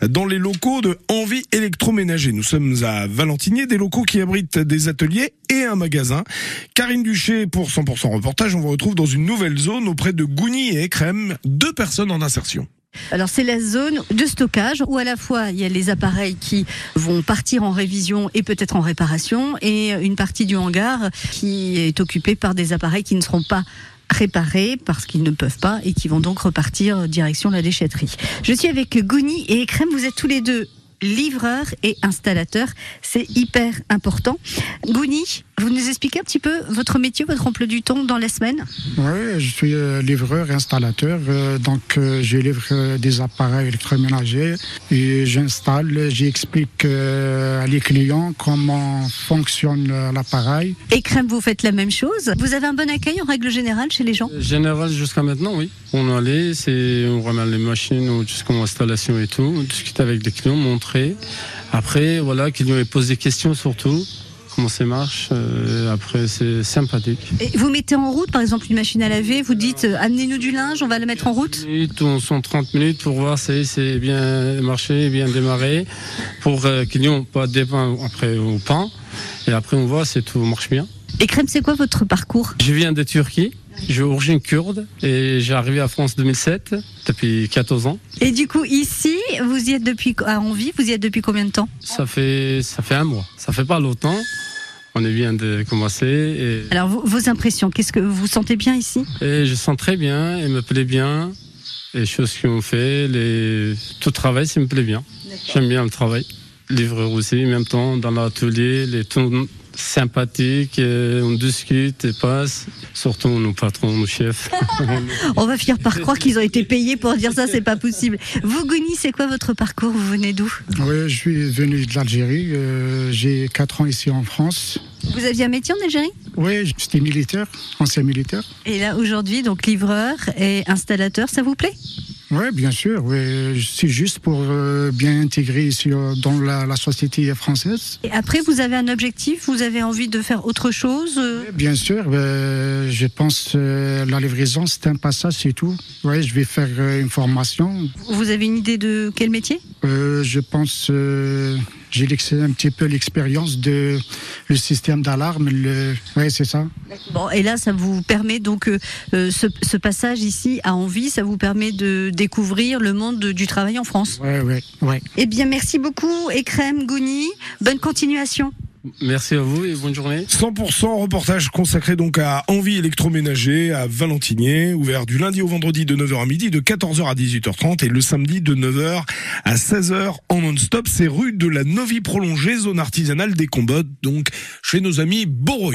dans les locaux de Envie électroménager. Nous sommes à Valentinier, des locaux qui abritent des ateliers et un magasin. Karine Duché pour 100% reportage, on vous retrouve dans une nouvelle zone auprès de Gougny et Crème, deux personnes en insertion. Alors c'est la zone de stockage où à la fois il y a les appareils qui vont partir en révision et peut-être en réparation et une partie du hangar qui est occupée par des appareils qui ne seront pas réparés parce qu'ils ne peuvent pas et qui vont donc repartir direction la déchetterie. Je suis avec Gouni et Ekrem, vous êtes tous les deux livreurs et installateurs, c'est hyper important. Gouni, vous nous expliquez un petit peu votre métier, votre emploi du temps dans la semaine Oui, je suis euh, livreur et installateur. Euh, donc, euh, je livre des appareils électroménagers et j'installe, j'explique à les clients comment fonctionne l'appareil. Et Crème, vous faites la même chose. Vous avez un bon accueil en règle générale chez les gens Général jusqu'à maintenant, oui. On allait, c'est, on remet les machines jusqu'à l'installation et tout. On discute avec les clients, montrer. Après, voilà, clients posent des questions surtout comment ça marche. Euh, après, c'est sympathique. Et vous mettez en route, par exemple, une machine à laver, vous dites euh, amenez-nous du linge, on va le mettre en route? On sont 30 minutes pour voir si c'est bien marché, bien démarré, pour euh, qu'ils n'ont pas de pain après au pain. Et après, on voit si tout marche bien. Et Crème, c'est quoi votre parcours? Je viens de Turquie. J'ai origine kurde et j'ai arrivé à France 2007 depuis 14 ans. Et du coup ici, vous y êtes depuis à Envie, vous y êtes depuis combien de temps? Ça fait ça fait un mois. Ça fait pas longtemps. On est bien de commencer. Et... Alors vos, impressions, qu'est-ce que vous sentez bien ici? Et Je sens très bien, il me plaît bien. Les choses qu'on fait, les... tout le travail, ça me plaît bien. J'aime bien le travail. Livreur aussi, en même temps, dans l'atelier, les sympathique, on discute et passe. Surtout nos patrons, nos chefs. on va finir par croire qu'ils ont été payés pour dire ça, c'est pas possible. Vous, Gouni, c'est quoi votre parcours Vous venez d'où Oui, je suis venu de l'Algérie. Euh, j'ai 4 ans ici en France. Vous aviez un métier en Algérie Oui, j'étais militaire, ancien militaire. Et là, aujourd'hui, donc livreur et installateur, ça vous plaît oui, bien sûr. C'est juste pour euh, bien intégrer euh, dans la, société française. Et après, vous avez un objectif Vous avez envie de faire autre chose euh? Bien sûr. je pense que la livraison, c'est un passage, c'est tout. Oui, je vais faire une formation. Vous avez une idée de quel métier? Je pense j'ai un petit peu l'expérience de le système d'alarme. Oui, c'est ça. Bon, et là, ça vous permet donc euh, euh, ce, passage ici à Envie, ça vous permet de découvrir le monde du travail en France. Oui, oui, oui. Eh bien, merci beaucoup, Ekrem Gouni. Bonne continuation. Merci à vous et bonne journée. 100% reportage consacré donc à Envie électroménager à Valentinier, ouvert du lundi au vendredi de 9h à midi, de 14h à 18h30 et le samedi de 9h à 16h en non-stop. C'est rue de la Novie prolongée, zone artisanale des Combottes, donc chez nos amis Boroi.